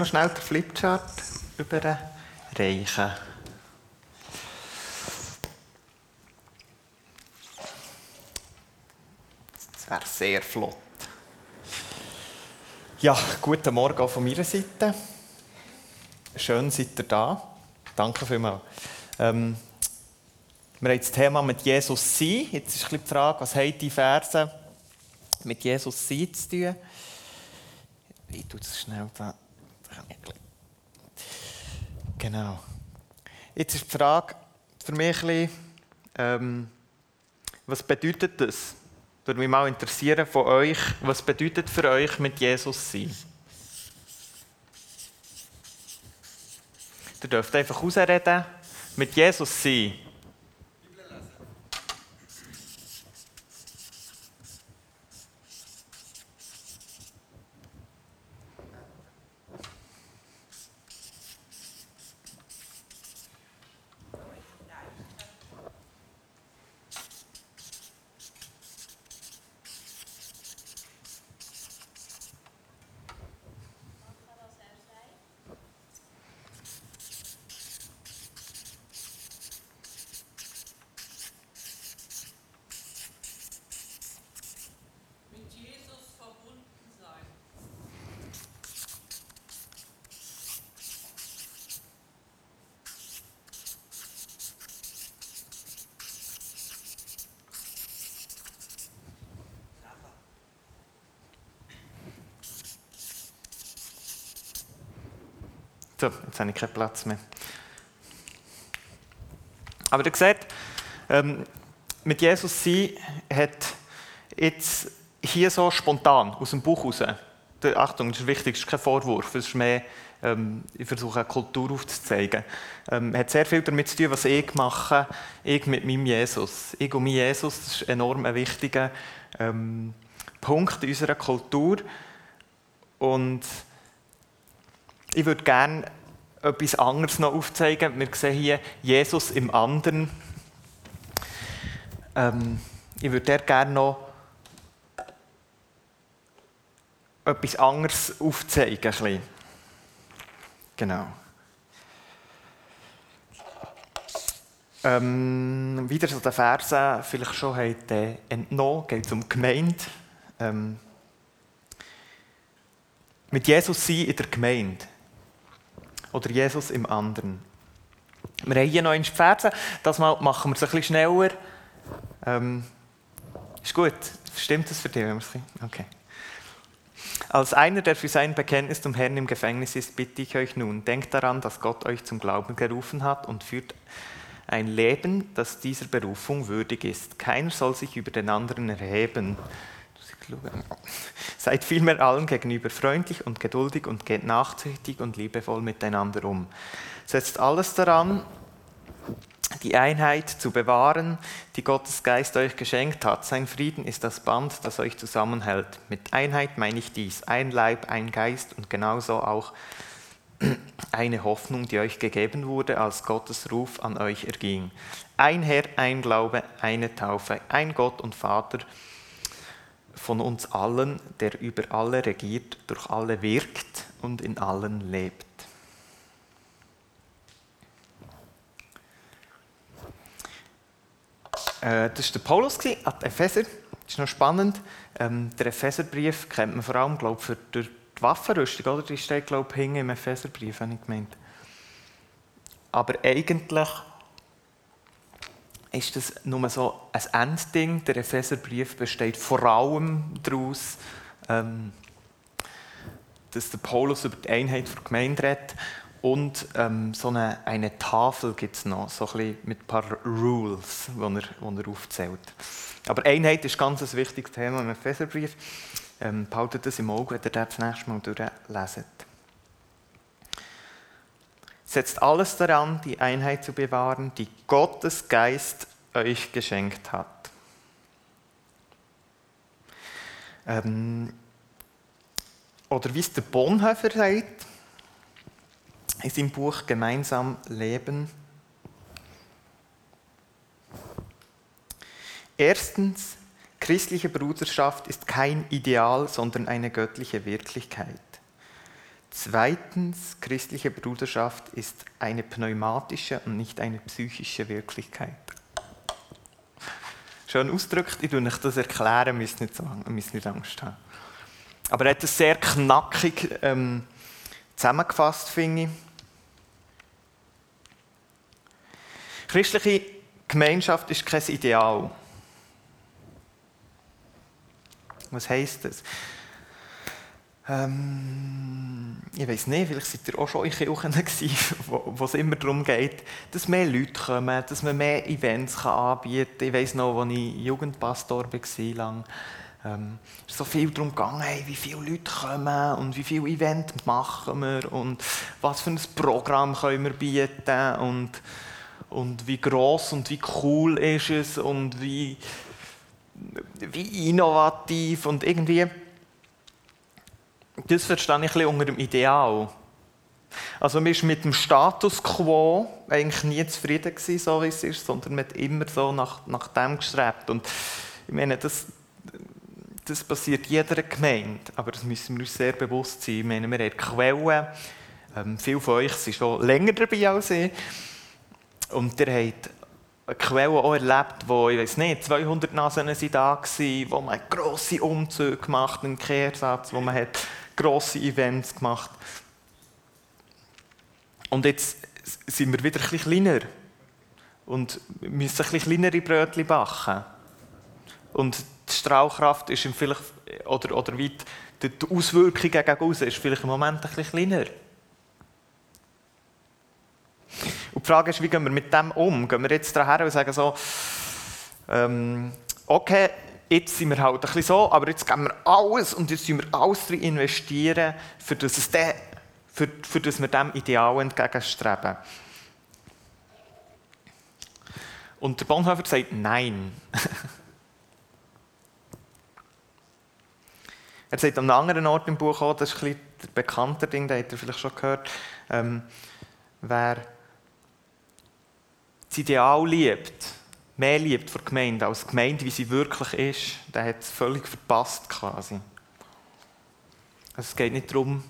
noch schnell den Flipchart überreichen. Das wäre sehr flott. Ja, guten Morgen auch von meiner Seite. Schön seid ihr da. Danke vielmals. Ähm, wir haben das Thema mit Jesus sein. Jetzt ist die Frage, was haben die Verse mit Jesus sein zu tun? Ich tue das schnell da. Genau. Jetzt ist die Frage für mich ein bisschen, ähm, was bedeutet das? Würde mich mal interessieren von euch, was bedeutet für euch mit Jesus sein? Ihr dürft einfach ausreden, mit Jesus sein. So, jetzt habe ich keinen Platz mehr. Aber ihr seht, ähm, mit Jesus sein hat jetzt hier so spontan aus dem Buch raus. Achtung, das ist wichtig, das ist kein Vorwurf, es ist mehr, ähm, ich versuche eine Kultur aufzuzeigen. Ähm, hat sehr viel damit zu tun, was ich mache, ich mit meinem Jesus. Ich und mein Jesus, das ist enorm ein wichtiger ähm, Punkt in unserer Kultur. Und ich würde gerne etwas anderes noch aufzeigen. Wir sehen hier Jesus im anderen. Ähm, ich würde gerne noch etwas anderes aufzeigen. Genau. Ähm, wieder so der Verse, vielleicht schon habt entnommen, geht es um Gemeinde. Ähm, mit Jesus sein in der Gemeinde. Oder Jesus im anderen. Wir haben hier noch ein Verse. Das Mal machen wir es ein bisschen schneller. Ähm, ist gut. Stimmt das für dich? Okay. Als einer, der für sein Bekenntnis zum Herrn im Gefängnis ist, bitte ich euch nun, denkt daran, dass Gott euch zum Glauben gerufen hat und führt ein Leben, das dieser Berufung würdig ist. Keiner soll sich über den anderen erheben. Seid vielmehr allen gegenüber freundlich und geduldig und geht nachsichtig und liebevoll miteinander um. Setzt alles daran, die Einheit zu bewahren, die Gottes Geist euch geschenkt hat. Sein Frieden ist das Band, das euch zusammenhält. Mit Einheit meine ich dies, ein Leib, ein Geist und genauso auch eine Hoffnung, die euch gegeben wurde, als Gottes Ruf an euch erging. Ein Herr, ein Glaube, eine Taufe, ein Gott und Vater, von uns allen, der über alle regiert, durch alle wirkt und in allen lebt. Äh, das war der Paulus an Epheser. Das ist noch spannend. Ähm, der Epheserbrief kennt man vor allem glaub, für die Waffenrüstung. Oder? Die steht glaube ich, im Epheserbrief, habe ich gemeint. Aber eigentlich ist das nur so ein Endding. Der Epheserbrief besteht vor allem daraus, ähm, dass der Paulus über die Einheit der Gemeinde redet und ähm, so eine, eine Tafel gibt es noch, so ein mit ein paar Rules, die er, er aufzählt. Aber Einheit ist ganz ein wichtiges Thema im Epheserbrief. Ähm, behaltet das im Auge, wenn ihr das nächste Mal durchlesen. Setzt alles daran, die Einheit zu bewahren, die Gottes Geist euch geschenkt hat. Ähm, oder wie es der Bonhoeffer sagt, in seinem Buch Gemeinsam Leben. Erstens, christliche Bruderschaft ist kein Ideal, sondern eine göttliche Wirklichkeit. Zweitens, christliche Bruderschaft ist eine pneumatische und nicht eine psychische Wirklichkeit. Schön ausgedrückt, ich tue euch das erklären, müsst nicht, so, müsst nicht Angst haben. Aber er hat es sehr knackig ähm, zusammengefasst, finde ich. Christliche Gemeinschaft ist kein Ideal. Was heisst das? Ähm, ich weiß nicht, vielleicht seid ihr auch schon in Kirchen gewesen, wo, es immer darum geht, dass mehr Leute kommen, dass man mehr Events kann anbieten kann. Ich weiß noch, als ich Jugendpastor war, lang, ähm, ist so viel darum gegangen, hey, wie viele Leute kommen und wie viele Events machen wir und was für ein Programm können wir bieten und, und wie groß und wie cool ist es und wie, wie innovativ und irgendwie das verstehe ich ein unter dem Ideal. Also man war mit dem Status quo eigentlich nie zufrieden gewesen, so wie es ist, sondern man hat immer so nach, nach dem gestrebt. Und ich meine, das, das passiert jeder Gemeinde, aber das müssen wir uns sehr bewusst sein. Ich meine, wir haben Quellen, ähm, viele von euch sind schon länger dabei als ich, und ihr habt Quellen auch erlebt, wo, ich weiß nicht, 200 Nasen waren da wo man grosse Umzüge gemacht hat, einen Kehrsatz, wo man hat grosse Events gemacht. Und jetzt sind wir wieder bisschen kleiner und müssen bisschen kleinere Brötchen backen. Und die Strahlkraft ist vielleicht, oder, oder wie die, Auswirkung gegen außen ist vielleicht im Moment bisschen kleiner. Und die Frage ist, wie gehen wir mit dem um? Gehen wir jetzt daher und sagen so, ähm, okay, jetzt sind wir halt ein bisschen so, aber jetzt geben wir alles und jetzt müssen wir alles drin investieren, für das, es de, für, für das wir dem Ideal entgegenstreben. Und der Bonhoeffer sagt Nein. er sagt an einem anderen Ort im Buch auch, das ist ein bisschen ein bekannter Ding, das habt ihr vielleicht schon gehört, ähm, wer das Ideal liebt, mehr liebt von der Gemeinde als die Gemeinde, wie sie wirklich ist, der hat es völlig verpasst quasi. Also es geht nicht darum,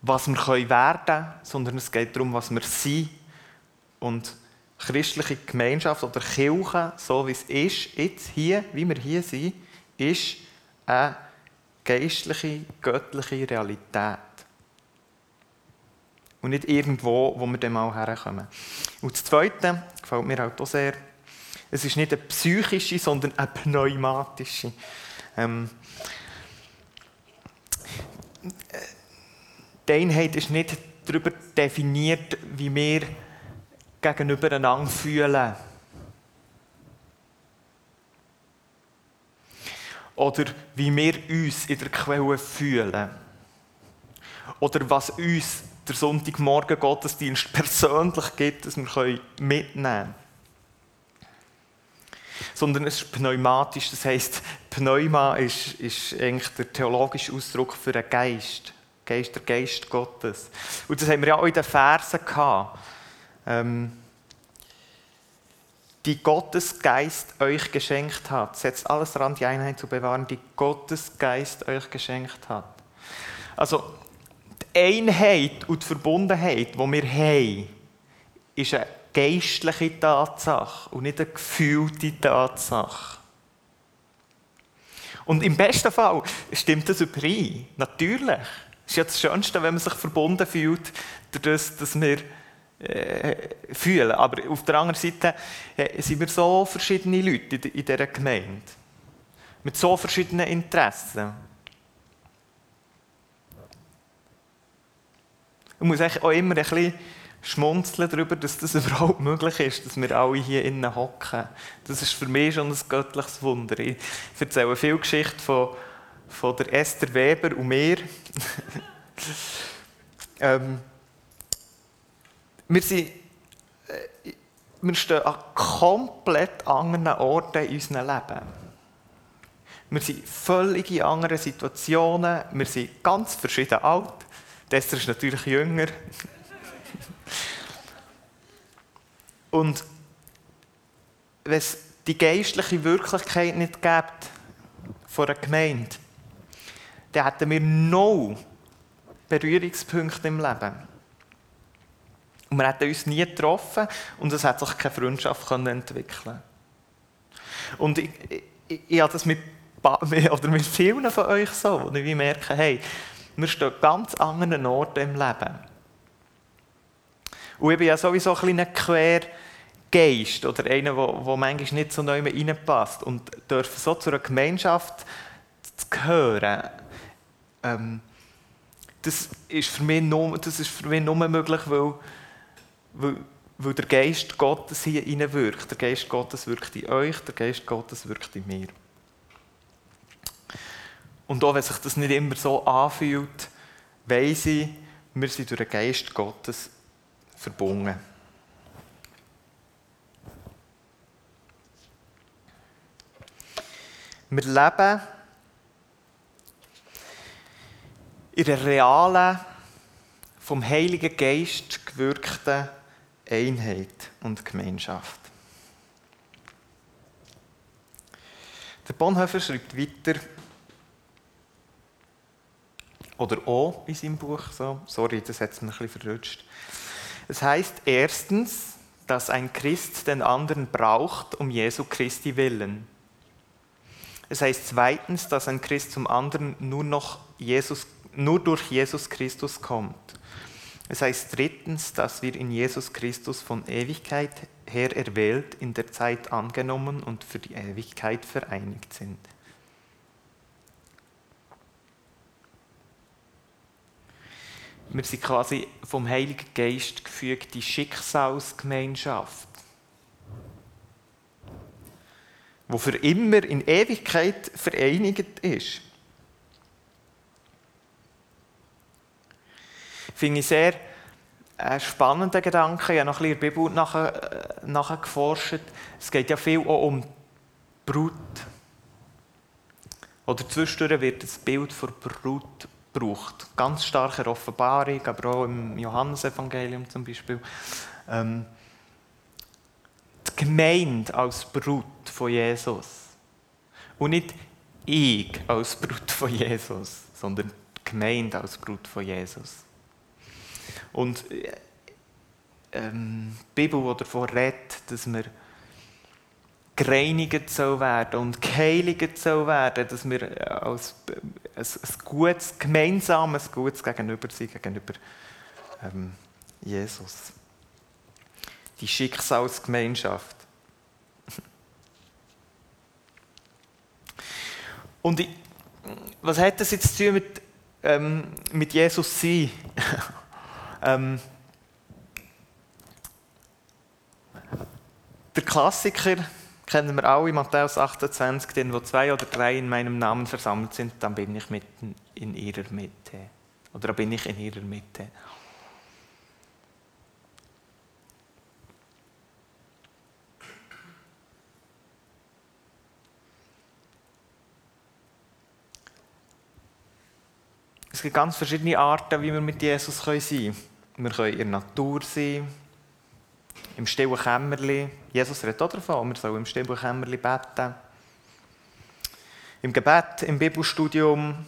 was wir werden können, sondern es geht darum, was wir sind. Und christliche Gemeinschaft oder Kirche, so wie es ist, jetzt hier, wie wir hier sind, ist eine geistliche, göttliche Realität. Und nicht irgendwo, wo wir dann mal herkommen. Und das Zweite gefällt mir halt auch sehr. Es ist nicht eine psychische, sondern eine pneumatische. Ähm, die Einheit ist nicht darüber definiert, wie wir gegenüber einander fühlen. Oder wie wir uns in der Quelle fühlen. Oder was uns der Sonntagmorgen Gottesdienst persönlich gibt, dass wir mitnehmen können. Sondern es ist pneumatisch, das heisst, Pneuma ist, ist eigentlich der theologische Ausdruck für einen Geist. Geist, der Geist Gottes. Und das haben wir ja auch in den Versen gehabt. Ähm, die Gottesgeist euch geschenkt hat. Setzt alles daran, die Einheit zu bewahren, die Gottesgeist euch geschenkt hat. Also, Einheit und die Verbundenheit, die wir haben, ist eine geistliche Tatsache und nicht eine gefühlte Tatsache. Und im besten Fall stimmt das überein. Natürlich. Es ist ja das Schönste, wenn man sich verbunden fühlt, dadurch, dass wir äh, fühlen. Aber auf der anderen Seite äh, sind wir so verschiedene Leute in, in dieser Gemeinde. Mit so verschiedenen Interessen. Ich muss auch immer ein bisschen schmunzeln darüber, dass das überhaupt möglich ist, dass wir alle hier innen hocken. Das ist für mich schon ein göttliches Wunder. Ich erzähle viel Geschichte von, von der Esther Weber und mir. ähm, wir, sind, äh, wir stehen an komplett anderen Orten in unserem Leben. Wir sind völlig in anderen Situationen, wir sind ganz verschieden alt. Esther ist natürlich jünger. Und wenn es die geistliche Wirklichkeit nicht gibt von einer Gemeinde, dann hätten wir noch Berührungspunkte im Leben. Und wir hätten uns nie getroffen und es hat sich keine Freundschaft entwickeln Und ich, ich, ich habe das mit, oder mit vielen von euch so, wo ich merke, hey, wir stehen an ganz anderen Orten im Leben. Und ich bin ja sowieso ein kleiner Quergeist oder einer, der, der manchmal nicht so neu reinpasst. Und dürfen so zu einer Gemeinschaft gehören, ähm, das, ist für mich nur, das ist für mich nur möglich, weil, weil, weil der Geist Gottes hier wirkt. Der Geist Gottes wirkt in euch, der Geist Gottes wirkt in mir. Und auch wenn sich das nicht immer so anfühlt, weiss ich, wir sind durch den Geist Gottes verbunden. Wir leben in einer realen, vom Heiligen Geist gewirkten Einheit und Gemeinschaft. Der Bonhoeffer schreibt weiter, oder auch in seinem Buch, so. sorry, das hat es ein bisschen verrutscht. Es heißt erstens, dass ein Christ den anderen braucht um Jesu Christi willen. Es heißt zweitens, dass ein Christ zum anderen nur, noch Jesus, nur durch Jesus Christus kommt. Es heißt drittens, dass wir in Jesus Christus von Ewigkeit her erwählt, in der Zeit angenommen und für die Ewigkeit vereinigt sind. Wir sind quasi vom Heiligen Geist gefügte Schicksalsgemeinschaft, wo für immer in Ewigkeit vereinigt ist. Finde ich sehr einen äh, spannenden Gedanken. Ich habe noch ein bisschen in der Bibel nachher, äh, nachher geforscht. Es geht ja viel auch um Brut. Oder zwischendurch wird das Bild von Brut braucht. Ganz starke Offenbarung, aber auch im Johannesevangelium zum Beispiel. Ähm, die Gemeinde als Brut von Jesus. Und nicht ich als Brut von Jesus, sondern die Gemeinde als Brut von Jesus. Und äh, ähm, die Bibel, die davon redet, dass wir gereinigt werden und geheiligt soll werden, dass wir als ein, ein gutes, gemeinsames Gutes gegenüber sind, gegenüber ähm, Jesus. Die Schicksalsgemeinschaft. Und ich, was hat das jetzt zu tun mit, ähm, mit Jesus sein? ähm, der Klassiker kennen wir alle Matthäus 28, denn wo zwei oder drei in meinem Namen versammelt sind, dann bin ich mitten in ihrer Mitte. Oder bin ich in ihrer Mitte. Es gibt ganz verschiedene Arten, wie wir mit Jesus sein können. Wir können in der Natur sein, im stillen Kämmerli. Jesus redet auch davon, wir sollen im stillen Kämmerli beten. Im Gebet, im Bibelstudium.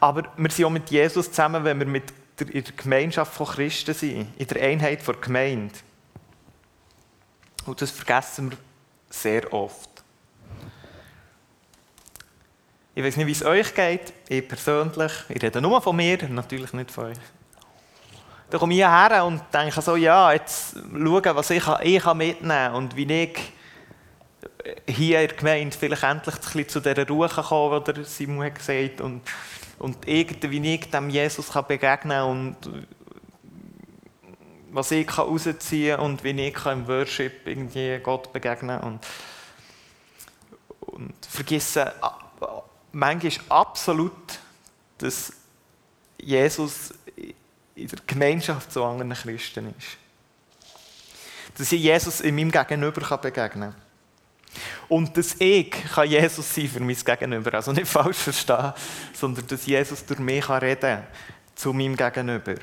Aber wir sind auch mit Jesus zusammen, wenn wir mit der, in der Gemeinschaft von Christen sind, in der Einheit der Gemeinde. Und das vergessen wir sehr oft. Ich weiß nicht, wie es euch geht. Ich persönlich, ich rede nur von mir, natürlich nicht von euch. Dann komme ich hierher und denke so, ja, jetzt schauen, was ich, ich mitnehmen kann und wie ich hier in der Gemeinde vielleicht endlich ein bisschen zu dieser Ruhe kommen kann, die Simon hat gesagt und, und irgendwie, wie ich dem Jesus kann begegnen kann und was ich kann rausziehen kann und wie ich im Worship irgendwie Gott begegnen kann. Und, und vergessen manchmal absolut, dass Jesus in der Gemeinschaft zu anderen Christen ist. Dass ich Jesus in meinem Gegenüber begegnen kann. Und dass ich kann Jesus sein für mein Gegenüber. Also nicht falsch verstehen, sondern dass Jesus durch mich reden kann zu meinem Gegenüber.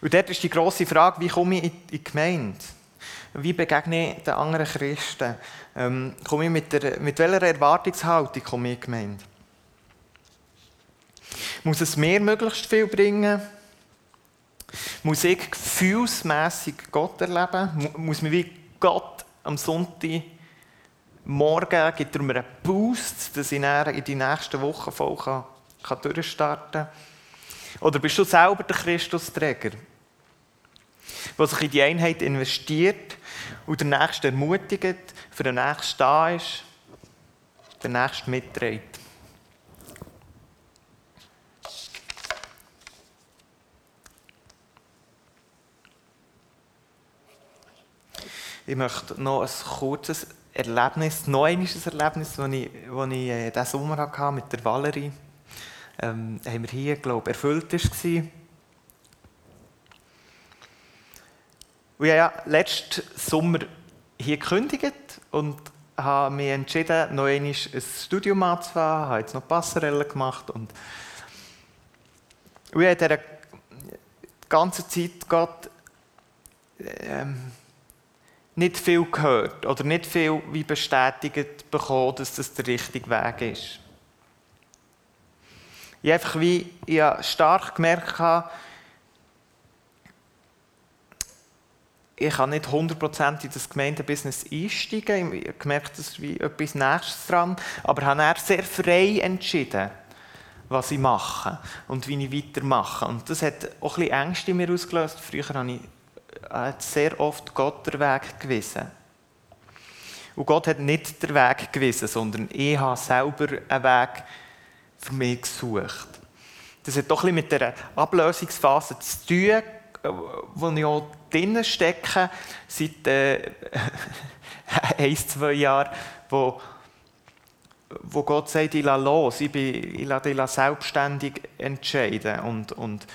Und dort ist die grosse Frage, wie komme ich in die Gemeinde? Wie begegne ich den anderen Christen? Ähm, komme ich mit, der, mit welcher Erwartungshaltung komme ich gemeint? Muss es mir möglichst viel bringen? Muss ich gefühlsmässig Gott erleben? Muss mir wie Gott am Sonntag morgen gibt er mir einen Boost, dass ich in die nächsten Wochen voll kann, kann durchstarten kann? Oder bist du selber der Christusträger, der sich in die Einheit investiert und der Nächste ermutigt, für den Nächsten da ist, der Nächste mitträgt? Ich möchte noch ein kurzes Erlebnis, noch ein Erlebnis, das ich, das ich äh, diesen Sommer hatte mit der Valerie ähm, haben wir hier, glaube ich, erfüllt war. Ich habe ja letzten Sommer hier gekündigt und habe mich entschieden, noch einmal ein Studium anzufangen, habe jetzt noch Passerelle gemacht und, ich habe in dieser ganzen Zeit Gott ähm, nicht viel gehört oder nicht viel wie bestätigt bekommen, dass das der richtige Weg ist. Ich einfach wie ich stark gemerkt habe, ich kann nicht 100% in das Gemeindebusiness einsteigen. Ich habe gemerkt, das ist wie etwas Nächstes dran. Aber ich habe sehr frei entschieden, was ich mache und wie ich weitermache. Und das hat auch ein bisschen Ängste in mir ausgelöst. Früher habe ich hat sehr oft Gott den Weg gewiesen. Und Gott hat nicht den Weg gewiesen, sondern ich habe selber einen Weg für mich gesucht. Das hat doch ein bisschen mit der Ablösungsphase zu tun, äh, wo ich auch drinnen stecke, seit äh, ein, zwei Jahren, wo, wo Gott sagt, ich lasse los, ich, bin, ich lasse dich selbstständig entscheiden und, und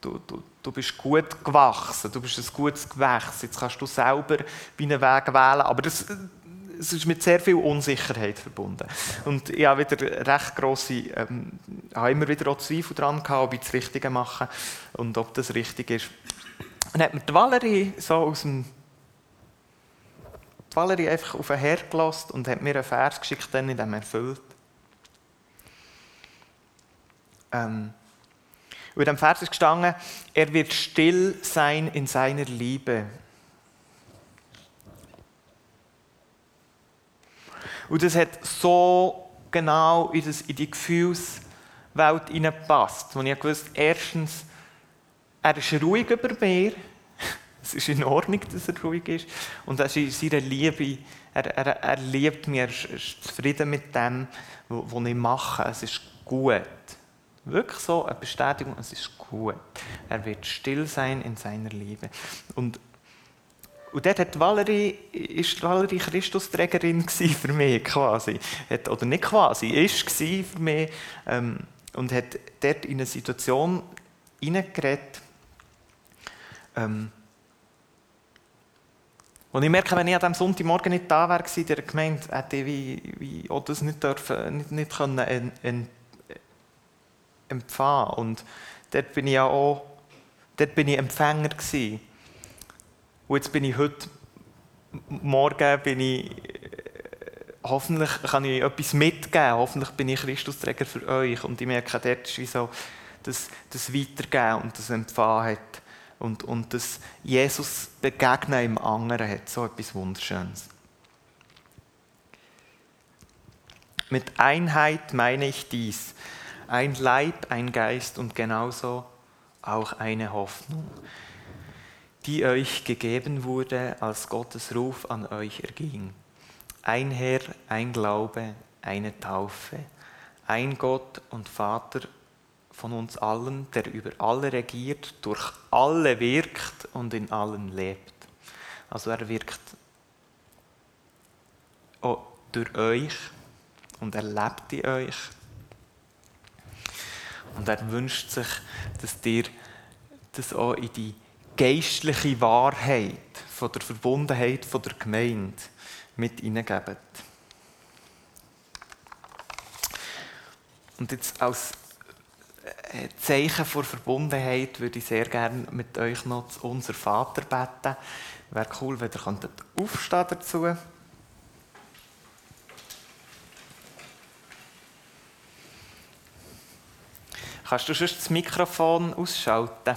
du, du, du bist gut gewachsen, du bist ein gutes Gewächs, jetzt kannst du selber einen Weg wählen, aber das, es ist mit sehr viel Unsicherheit verbunden. Und ich habe wieder recht grosse, ähm, habe immer wieder auch Zweifel daran gehabt, ob ich das Richtige mache und ob das richtig ist. Und dann hat mir die Valerie so aus dem die Valerie einfach auf den Herd gelassen und hat mir einen Vers geschickt, den ich dem erfüllt. Ähm, in dem Vers ist gestanden, er wird still sein in seiner Liebe. Und das hat so genau in, in die Gefühlswelt hineingepasst. Und ich wusste, erstens, er ist ruhig über mir. Es ist in Ordnung, dass er ruhig ist. Und er ist in seiner Liebe. Er, er, er liebt mich, er ist zufrieden mit dem, was ich mache. Es ist gut. Wirklich so eine Bestätigung, es ist gut. Er wird still sein in seiner Liebe. Und, und dort hat Valerie, ist Valerie Christusträgerin für mich quasi. Hat, oder nicht quasi, ist für mich. Ähm, und hat dort in eine Situation hineingeredet, ähm, und ich merke, wenn ich an diesem Sonntagmorgen nicht da wäre, in der Gemeinde, hätte ich wie, wie auch das nicht, dürfen, nicht, nicht können, empfangen. Und dort bin ich ja auch, dort bin ich Empfänger gewesen. Und jetzt bin ich heute Morgen bin ich, hoffentlich kann ich etwas mitgeben, hoffentlich bin ich Christusträger für euch. Und ich merke, dort ist wie so das, das Weitergeben und das Empfangen hat. Und, und das Jesus begegnen im anderen hat so etwas Wunderschönes. Mit Einheit meine ich dies ein Leib, ein Geist und genauso auch eine Hoffnung, die euch gegeben wurde, als Gottes Ruf an euch erging. Ein Herr, ein Glaube, eine Taufe, ein Gott und Vater von uns allen, der über alle regiert, durch alle wirkt und in allen lebt. Also er wirkt auch durch euch und er lebt in euch und er wünscht sich, dass dir das auch in die geistliche Wahrheit von der Verbundenheit von der Gemeinde mit hineingebt. Und jetzt als Zeichen vor Verbundenheit würde ich sehr gerne mit euch noch zu unser Vater beten. Wäre cool, wenn ihr aufstehen dazu. Kannst du sonst das Mikrofon ausschalten?